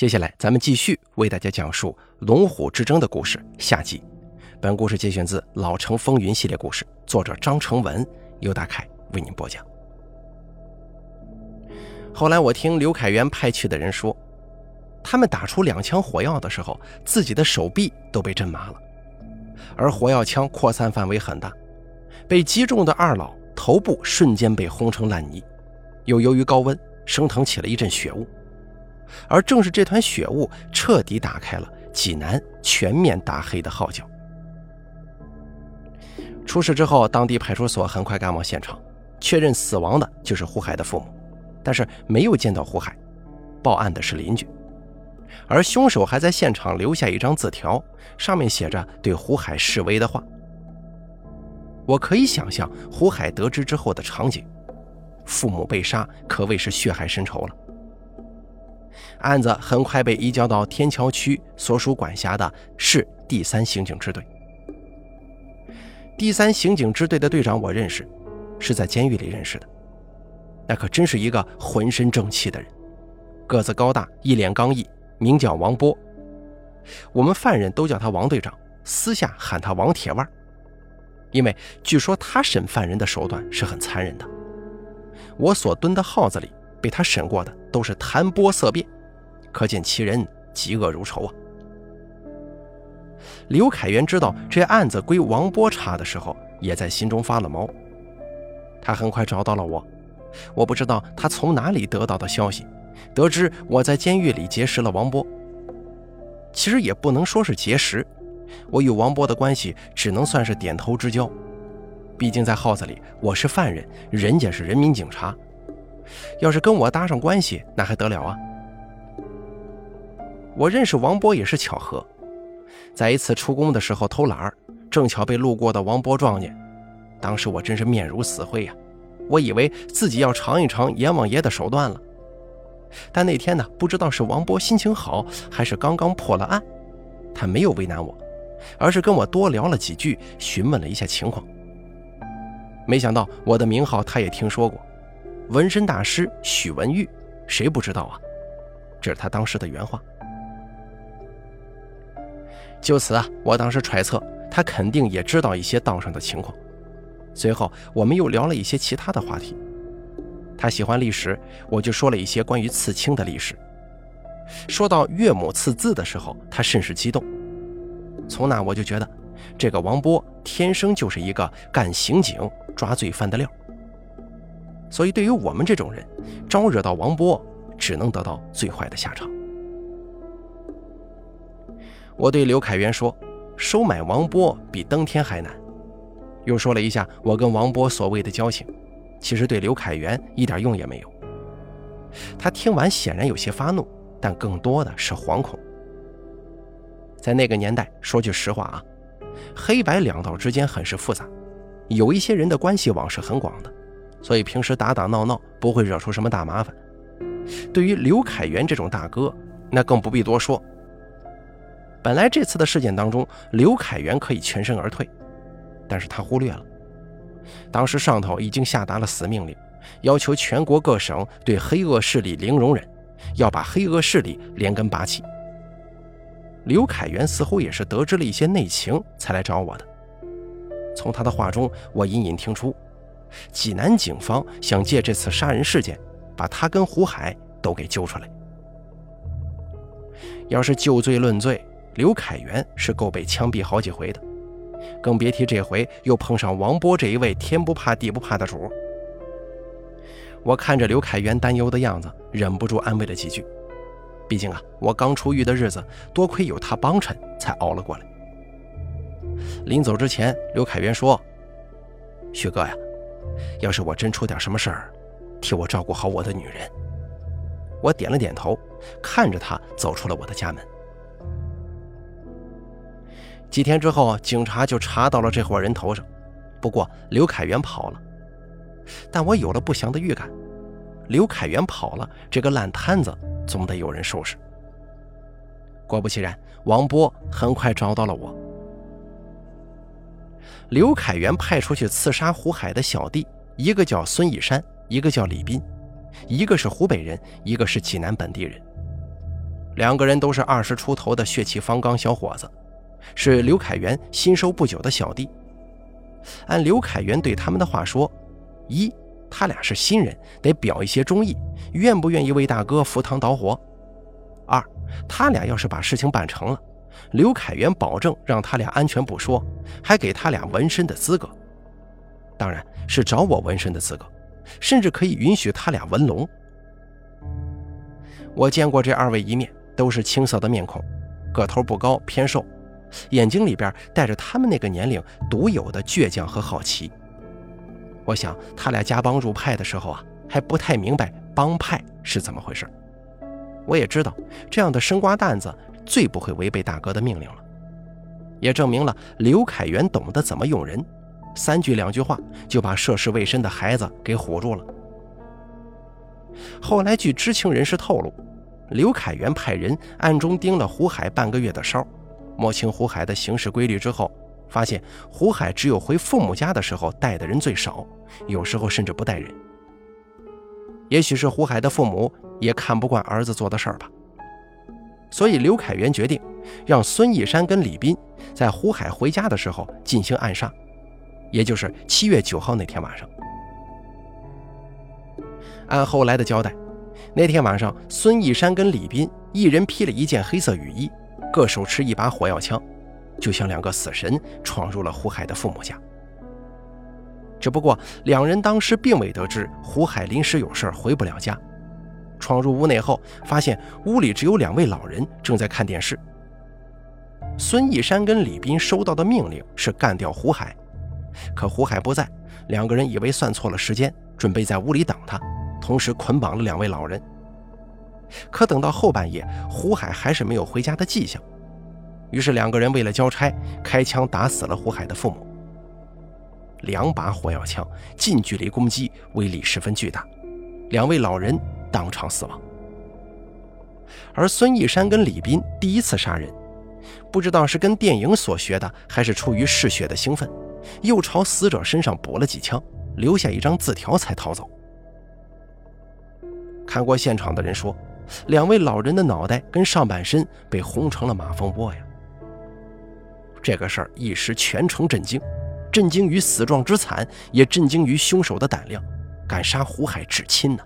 接下来，咱们继续为大家讲述龙虎之争的故事下集。本故事节选自《老城风云》系列故事，作者张成文，由大凯为您播讲。后来我听刘凯元派去的人说，他们打出两枪火药的时候，自己的手臂都被震麻了，而火药枪扩散范围很大，被击中的二老头部瞬间被轰成烂泥，又由于高温升腾起了一阵血雾。而正是这团血雾，彻底打开了济南全面打黑的号角。出事之后，当地派出所很快赶往现场，确认死亡的就是胡海的父母，但是没有见到胡海，报案的是邻居。而凶手还在现场留下一张字条，上面写着对胡海示威的话。我可以想象胡海得知之后的场景，父母被杀，可谓是血海深仇了。案子很快被移交到天桥区所属管辖的市第三刑警支队。第三刑警支队的队长我认识，是在监狱里认识的。那可真是一个浑身正气的人，个子高大，一脸刚毅，名叫王波。我们犯人都叫他王队长，私下喊他王铁腕，因为据说他审犯人的手段是很残忍的。我所蹲的号子里被他审过的都是谈波色变。可见其人嫉恶如仇啊！刘凯元知道这案子归王波查的时候，也在心中发了毛。他很快找到了我，我不知道他从哪里得到的消息，得知我在监狱里结识了王波。其实也不能说是结识，我与王波的关系只能算是点头之交。毕竟在号子里我是犯人，人家是人民警察，要是跟我搭上关系，那还得了啊！我认识王波也是巧合，在一次出工的时候偷懒儿，正巧被路过的王波撞见。当时我真是面如死灰呀，我以为自己要尝一尝阎王爷的手段了。但那天呢，不知道是王波心情好，还是刚刚破了案，他没有为难我，而是跟我多聊了几句，询问了一下情况。没想到我的名号他也听说过，纹身大师许文玉，谁不知道啊？这是他当时的原话。就此啊，我当时揣测他肯定也知道一些道上的情况。随后我们又聊了一些其他的话题。他喜欢历史，我就说了一些关于刺青的历史。说到岳母刺字的时候，他甚是激动。从那我就觉得，这个王波天生就是一个干刑警、抓罪犯的料。所以对于我们这种人，招惹到王波，只能得到最坏的下场。我对刘凯元说：“收买王波比登天还难。”又说了一下我跟王波所谓的交情，其实对刘凯元一点用也没有。他听完显然有些发怒，但更多的是惶恐。在那个年代，说句实话啊，黑白两道之间很是复杂，有一些人的关系网是很广的，所以平时打打闹闹不会惹出什么大麻烦。对于刘凯元这种大哥，那更不必多说。本来这次的事件当中，刘凯元可以全身而退，但是他忽略了，当时上头已经下达了死命令，要求全国各省对黑恶势力零容忍，要把黑恶势力连根拔起。刘凯元似乎也是得知了一些内情才来找我的，从他的话中，我隐隐听出，济南警方想借这次杀人事件，把他跟胡海都给揪出来。要是就罪论罪。刘凯元是够被枪毙好几回的，更别提这回又碰上王波这一位天不怕地不怕的主。我看着刘凯元担忧的样子，忍不住安慰了几句。毕竟啊，我刚出狱的日子，多亏有他帮衬，才熬了过来。临走之前，刘凯元说：“徐哥呀，要是我真出点什么事儿，替我照顾好我的女人。”我点了点头，看着他走出了我的家门。几天之后，警察就查到了这伙人头上，不过刘凯元跑了。但我有了不祥的预感，刘凯元跑了，这个烂摊子总得有人收拾。果不其然，王波很快找到了我。刘凯元派出去刺杀胡海的小弟，一个叫孙义山，一个叫李斌，一个是湖北人，一个是济南本地人。两个人都是二十出头的血气方刚小伙子，是刘凯元新收不久的小弟。按刘凯元对他们的话说，一，他俩是新人，得表一些忠义，愿不愿意为大哥赴汤蹈火？二，他俩要是把事情办成了，刘凯元保证让他俩安全不说，还给他俩纹身的资格，当然是找我纹身的资格，甚至可以允许他俩纹龙。我见过这二位一面，都是青涩的面孔，个头不高，偏瘦，眼睛里边带着他们那个年龄独有的倔强和好奇。我想他俩加帮入派的时候啊，还不太明白帮派是怎么回事。我也知道这样的生瓜蛋子最不会违背大哥的命令了，也证明了刘凯元懂得怎么用人，三句两句话就把涉世未深的孩子给唬住了。后来据知情人士透露，刘凯元派人暗中盯了胡海半个月的梢，摸清胡海的行事规律之后，发现胡海只有回父母家的时候带的人最少，有时候甚至不带人。也许是胡海的父母也看不惯儿子做的事儿吧，所以刘凯元决定让孙义山跟李斌在胡海回家的时候进行暗杀，也就是七月九号那天晚上。按后来的交代，那天晚上，孙义山跟李斌一人披了一件黑色雨衣，各手持一把火药枪，就像两个死神闯入了胡海的父母家。只不过两人当时并未得知胡海临时有事回不了家。闯入屋内后，发现屋里只有两位老人正在看电视。孙义山跟李斌收到的命令是干掉胡海，可胡海不在，两个人以为算错了时间，准备在屋里等他。同时捆绑了两位老人，可等到后半夜，胡海还是没有回家的迹象。于是两个人为了交差，开枪打死了胡海的父母。两把火药枪近距离攻击，威力十分巨大，两位老人当场死亡。而孙义山跟李斌第一次杀人，不知道是跟电影所学的，还是出于嗜血的兴奋，又朝死者身上补了几枪，留下一张字条才逃走。看过现场的人说，两位老人的脑袋跟上半身被轰成了马蜂窝呀。这个事儿一时全城震惊，震惊于死状之惨，也震惊于凶手的胆量，敢杀胡海至亲呢。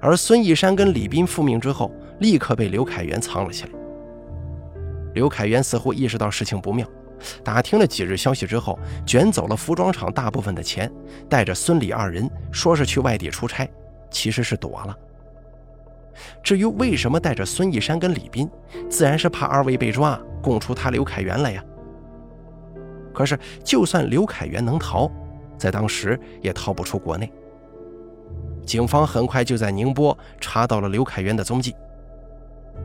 而孙义山跟李斌复命之后，立刻被刘凯元藏了起来。刘凯元似乎意识到事情不妙，打听了几日消息之后，卷走了服装厂大部分的钱，带着孙李二人，说是去外地出差。其实是躲了。至于为什么带着孙义山跟李斌，自然是怕二位被抓，供出他刘凯元来呀。可是，就算刘凯元能逃，在当时也逃不出国内。警方很快就在宁波查到了刘凯元的踪迹。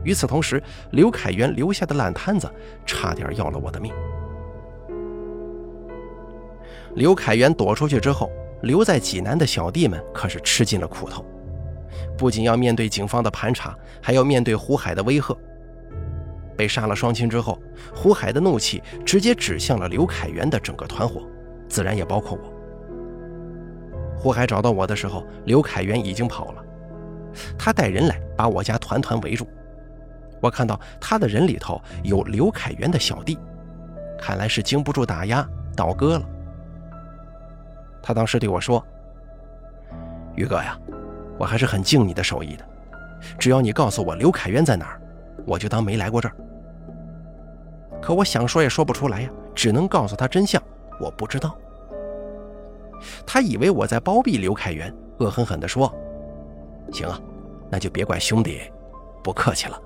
与此同时，刘凯元留下的烂摊子差点要了我的命。刘凯元躲出去之后。留在济南的小弟们可是吃尽了苦头，不仅要面对警方的盘查，还要面对胡海的威吓。被杀了双亲之后，胡海的怒气直接指向了刘凯元的整个团伙，自然也包括我。胡海找到我的时候，刘凯元已经跑了，他带人来把我家团团围住。我看到他的人里头有刘凯元的小弟，看来是经不住打压倒戈了。他当时对我说：“于哥呀，我还是很敬你的手艺的。只要你告诉我刘凯元在哪儿，我就当没来过这儿。”可我想说也说不出来呀，只能告诉他真相，我不知道。他以为我在包庇刘凯元，恶狠狠地说：“行啊，那就别怪兄弟不客气了。”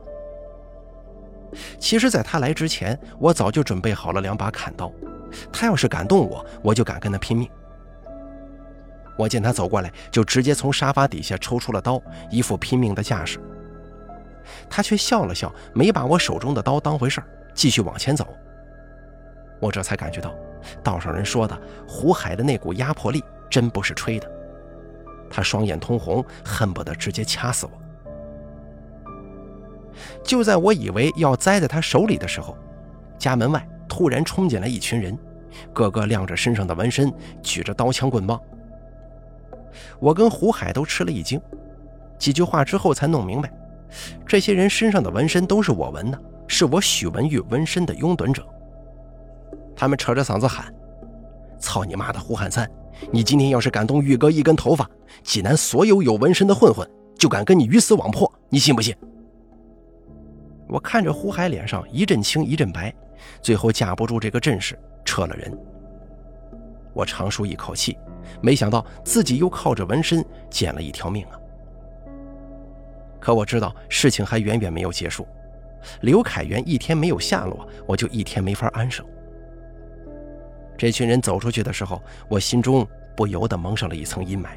其实，在他来之前，我早就准备好了两把砍刀。他要是敢动我，我就敢跟他拼命。我见他走过来，就直接从沙发底下抽出了刀，一副拼命的架势。他却笑了笑，没把我手中的刀当回事，继续往前走。我这才感觉到，道上人说的胡海的那股压迫力真不是吹的。他双眼通红，恨不得直接掐死我。就在我以为要栽在他手里的时候，家门外突然冲进来一群人，个个亮着身上的纹身，举着刀枪棍棒。我跟胡海都吃了一惊，几句话之后才弄明白，这些人身上的纹身都是我纹的，是我许文玉纹身的拥趸者。他们扯着嗓子喊：“操你妈的胡汉三！你今天要是敢动玉哥一根头发，济南所有有纹身的混混就敢跟你鱼死网破，你信不信？”我看着胡海脸上一阵青一阵白，最后架不住这个阵势，撤了人。我长舒一口气，没想到自己又靠着纹身捡了一条命啊！可我知道事情还远远没有结束，刘凯元一天没有下落，我就一天没法安生。这群人走出去的时候，我心中不由得蒙上了一层阴霾，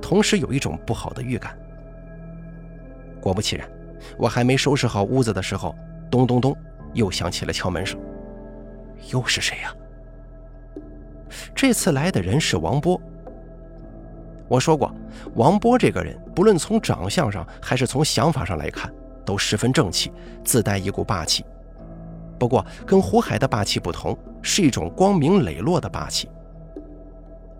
同时有一种不好的预感。果不其然，我还没收拾好屋子的时候，咚咚咚，又响起了敲门声。又是谁呀？这次来的人是王波。我说过，王波这个人，不论从长相上还是从想法上来看，都十分正气，自带一股霸气。不过，跟胡海的霸气不同，是一种光明磊落的霸气。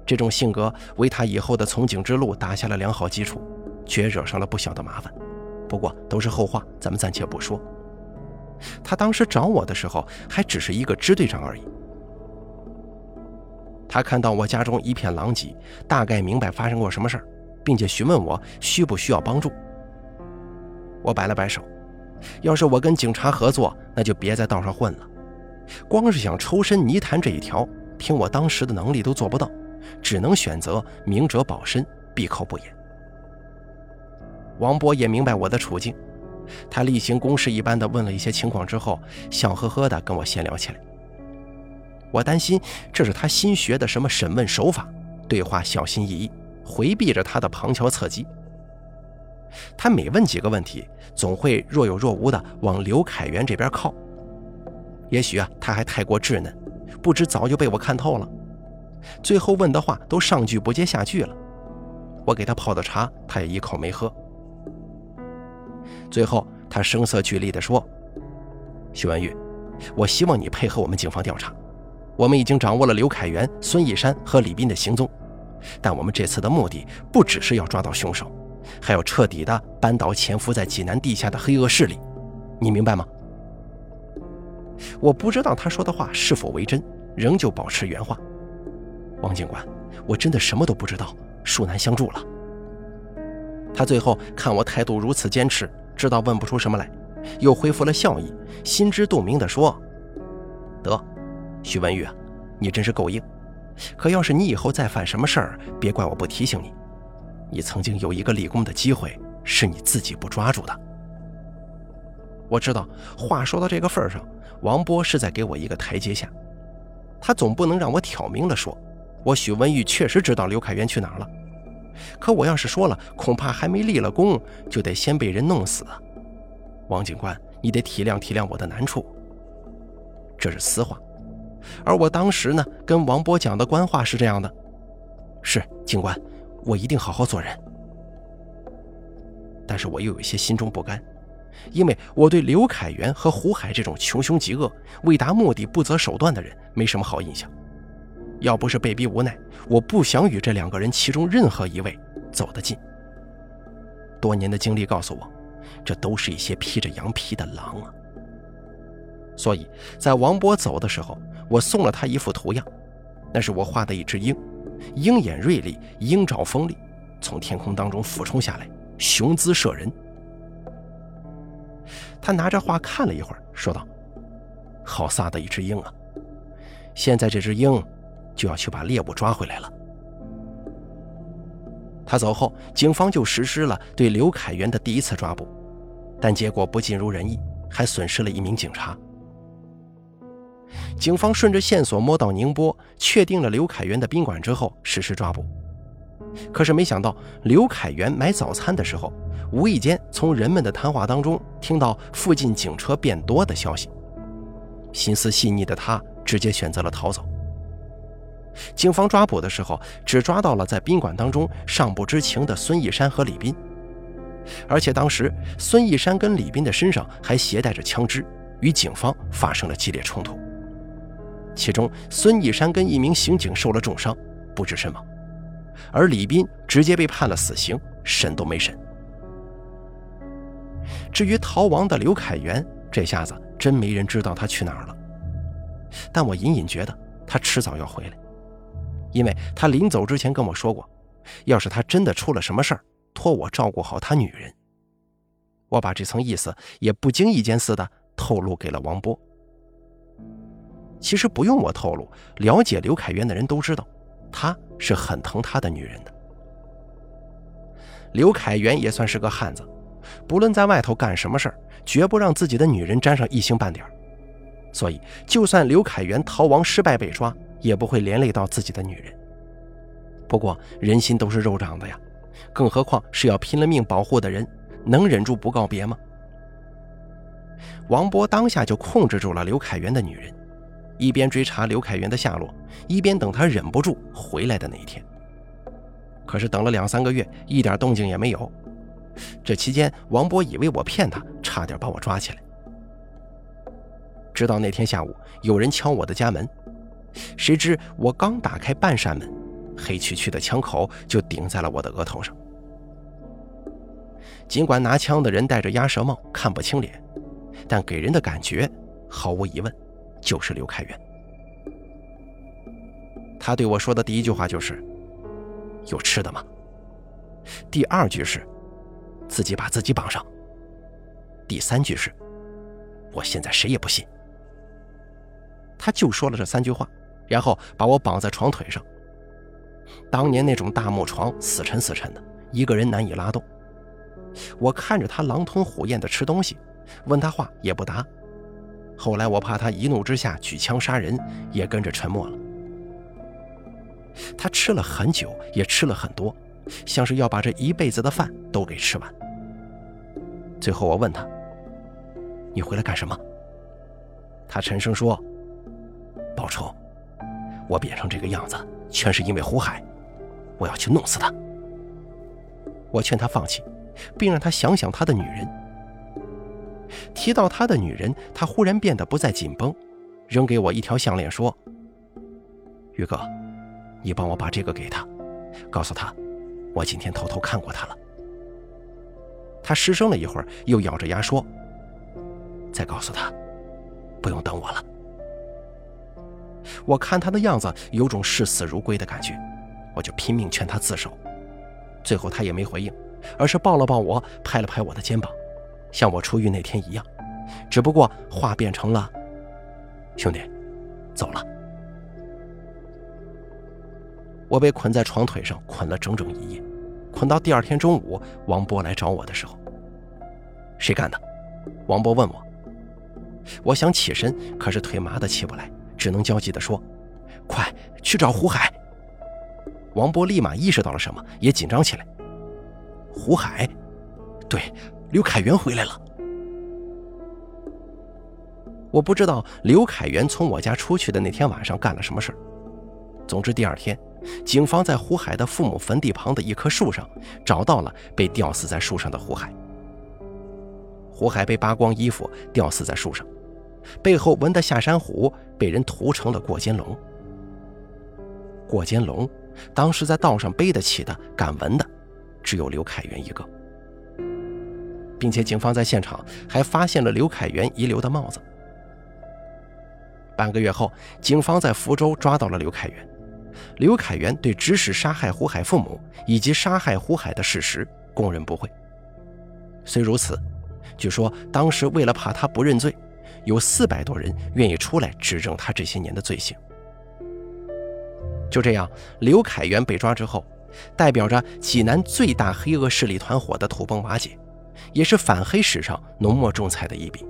这种性格为他以后的从警之路打下了良好基础，却惹上了不小的麻烦。不过都是后话，咱们暂且不说。他当时找我的时候，还只是一个支队长而已。他看到我家中一片狼藉，大概明白发生过什么事儿，并且询问我需不需要帮助。我摆了摆手。要是我跟警察合作，那就别在道上混了。光是想抽身泥潭这一条，凭我当时的能力都做不到，只能选择明哲保身，闭口不言。王波也明白我的处境，他例行公事一般的问了一些情况之后，笑呵呵的跟我闲聊起来。我担心这是他新学的什么审问手法，对话小心翼翼，回避着他的旁敲侧击。他每问几个问题，总会若有若无地往刘凯元这边靠。也许啊，他还太过稚嫩，不知早就被我看透了。最后问的话都上句不接下句了。我给他泡的茶，他也一口没喝。最后，他声色俱厉地说：“徐文玉，我希望你配合我们警方调查。我们已经掌握了刘凯元、孙义山和李斌的行踪，但我们这次的目的不只是要抓到凶手。”还要彻底的扳倒潜伏在济南地下的黑恶势力，你明白吗？我不知道他说的话是否为真，仍旧保持原话。王警官，我真的什么都不知道，恕难相助了。他最后看我态度如此坚持，知道问不出什么来，又恢复了笑意，心知肚明地说：“得，徐文玉啊，你真是够硬。可要是你以后再犯什么事儿，别怪我不提醒你。”你曾经有一个立功的机会，是你自己不抓住的。我知道，话说到这个份上，王波是在给我一个台阶下。他总不能让我挑明了说，我许文玉确实知道刘凯元去哪儿了。可我要是说了，恐怕还没立了功，就得先被人弄死。王警官，你得体谅体谅我的难处。这是私话，而我当时呢，跟王波讲的官话是这样的：是警官。我一定好好做人，但是我又有些心中不甘，因为我对刘凯元和胡海这种穷凶极恶、为达目的不择手段的人没什么好印象。要不是被逼无奈，我不想与这两个人其中任何一位走得近。多年的经历告诉我，这都是一些披着羊皮的狼啊。所以在王波走的时候，我送了他一幅图样，那是我画的一只鹰。鹰眼锐利，鹰爪锋利，从天空当中俯冲下来，雄姿慑人。他拿着画看了一会儿，说道：“好飒的一只鹰啊！现在这只鹰就要去把猎物抓回来了。”他走后，警方就实施了对刘凯元的第一次抓捕，但结果不尽如人意，还损失了一名警察。警方顺着线索摸到宁波，确定了刘凯元的宾馆之后，实施抓捕。可是没想到，刘凯元买早餐的时候，无意间从人们的谈话当中听到附近警车变多的消息。心思细腻的他，直接选择了逃走。警方抓捕的时候，只抓到了在宾馆当中尚不知情的孙义山和李斌，而且当时孙义山跟李斌的身上还携带着枪支，与警方发生了激烈冲突。其中，孙义山跟一名刑警受了重伤，不治身亡，而李斌直接被判了死刑，审都没审。至于逃亡的刘凯元，这下子真没人知道他去哪儿了。但我隐隐觉得他迟早要回来，因为他临走之前跟我说过，要是他真的出了什么事儿，托我照顾好他女人。我把这层意思也不经意间似的透露给了王波。其实不用我透露，了解刘凯元的人都知道，他是很疼他的女人的。刘凯元也算是个汉子，不论在外头干什么事儿，绝不让自己的女人沾上一星半点所以，就算刘凯元逃亡失败被抓，也不会连累到自己的女人。不过，人心都是肉长的呀，更何况是要拼了命保护的人，能忍住不告别吗？王波当下就控制住了刘凯元的女人。一边追查刘凯源的下落，一边等他忍不住回来的那一天。可是等了两三个月，一点动静也没有。这期间，王波以为我骗他，差点把我抓起来。直到那天下午，有人敲我的家门，谁知我刚打开半扇门，黑黢黢的枪口就顶在了我的额头上。尽管拿枪的人戴着鸭舌帽，看不清脸，但给人的感觉毫无疑问。就是刘开元，他对我说的第一句话就是：“有吃的吗？”第二句是：“自己把自己绑上。”第三句是：“我现在谁也不信。”他就说了这三句话，然后把我绑在床腿上。当年那种大木床，死沉死沉的，一个人难以拉动。我看着他狼吞虎咽的吃东西，问他话也不答。后来我怕他一怒之下举枪杀人，也跟着沉默了。他吃了很久，也吃了很多，像是要把这一辈子的饭都给吃完。最后我问他：“你回来干什么？”他沉声说：“报仇。我变成这个样子，全是因为胡海，我要去弄死他。”我劝他放弃，并让他想想他的女人。提到他的女人，他忽然变得不再紧绷，扔给我一条项链，说：“于哥，你帮我把这个给他，告诉他，我今天偷偷看过他了。”他失声了一会儿，又咬着牙说：“再告诉他，不用等我了。”我看他的样子有种视死如归的感觉，我就拼命劝他自首。最后他也没回应，而是抱了抱我，拍了拍我的肩膀。像我出狱那天一样，只不过话变成了：“兄弟，走了。”我被捆在床腿上，捆了整整一夜，捆到第二天中午，王波来找我的时候，谁干的？王波问我。我想起身，可是腿麻的起不来，只能焦急地说：“快去找胡海！”王波立马意识到了什么，也紧张起来。胡海，对。刘凯元回来了。我不知道刘凯元从我家出去的那天晚上干了什么事总之，第二天，警方在胡海的父母坟地旁的一棵树上找到了被吊死在树上的胡海。胡海被扒光衣服吊死在树上，背后纹的下山虎被人涂成了过肩龙。过肩龙当时在道上背得起的、敢纹的，只有刘凯元一个。并且警方在现场还发现了刘凯元遗留的帽子。半个月后，警方在福州抓到了刘凯元。刘凯元对指使杀害胡海父母以及杀害胡海的事实供认不讳。虽如此，据说当时为了怕他不认罪，有四百多人愿意出来指证他这些年的罪行。就这样，刘凯元被抓之后，代表着济南最大黑恶势力团伙的土崩瓦解。也是反黑史上浓墨重彩的一笔。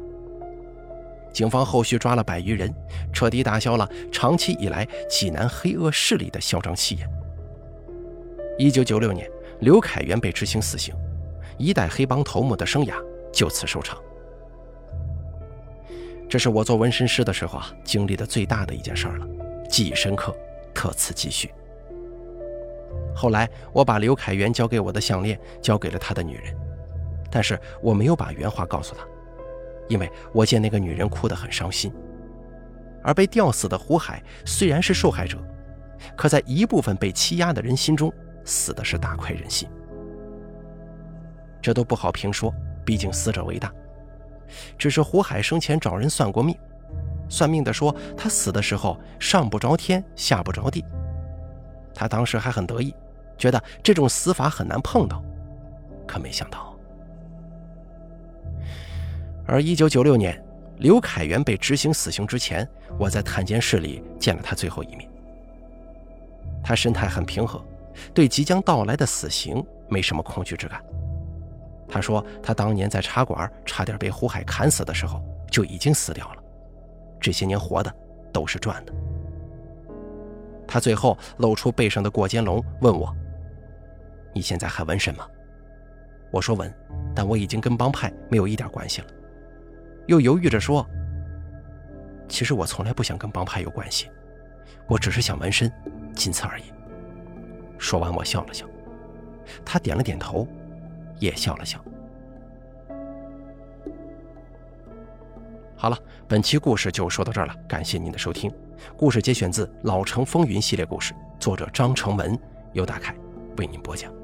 警方后续抓了百余人，彻底打消了长期以来济南黑恶势力的嚣张气焰。一九九六年，刘凯元被执行死刑，一代黑帮头目的生涯就此收场。这是我做纹身师的时候啊经历的最大的一件事儿了，记忆深刻，特此继续。后来，我把刘凯元交给我的项链交给了他的女人。但是我没有把原话告诉他，因为我见那个女人哭得很伤心。而被吊死的胡海虽然是受害者，可在一部分被欺压的人心中，死的是大快人心。这都不好评说，毕竟死者为大。只是胡海生前找人算过命，算命的说他死的时候上不着天，下不着地。他当时还很得意，觉得这种死法很难碰到。可没想到，而一九九六年，刘凯元被执行死刑之前，我在探监室里见了他最后一面。他神态很平和，对即将到来的死刑没什么恐惧之感。他说，他当年在茶馆差点被胡海砍死的时候就已经死掉了，这些年活的都是赚的。他最后露出背上的过肩龙，问我：“你现在还纹身吗？”我说纹，但我已经跟帮派没有一点关系了。又犹豫着说：“其实我从来不想跟帮派有关系，我只是想纹身，仅此而已。”说完，我笑了笑，他点了点头，也笑了笑。好了，本期故事就说到这儿了，感谢您的收听。故事节选自《老城风云》系列故事，作者张成文，由大凯为您播讲。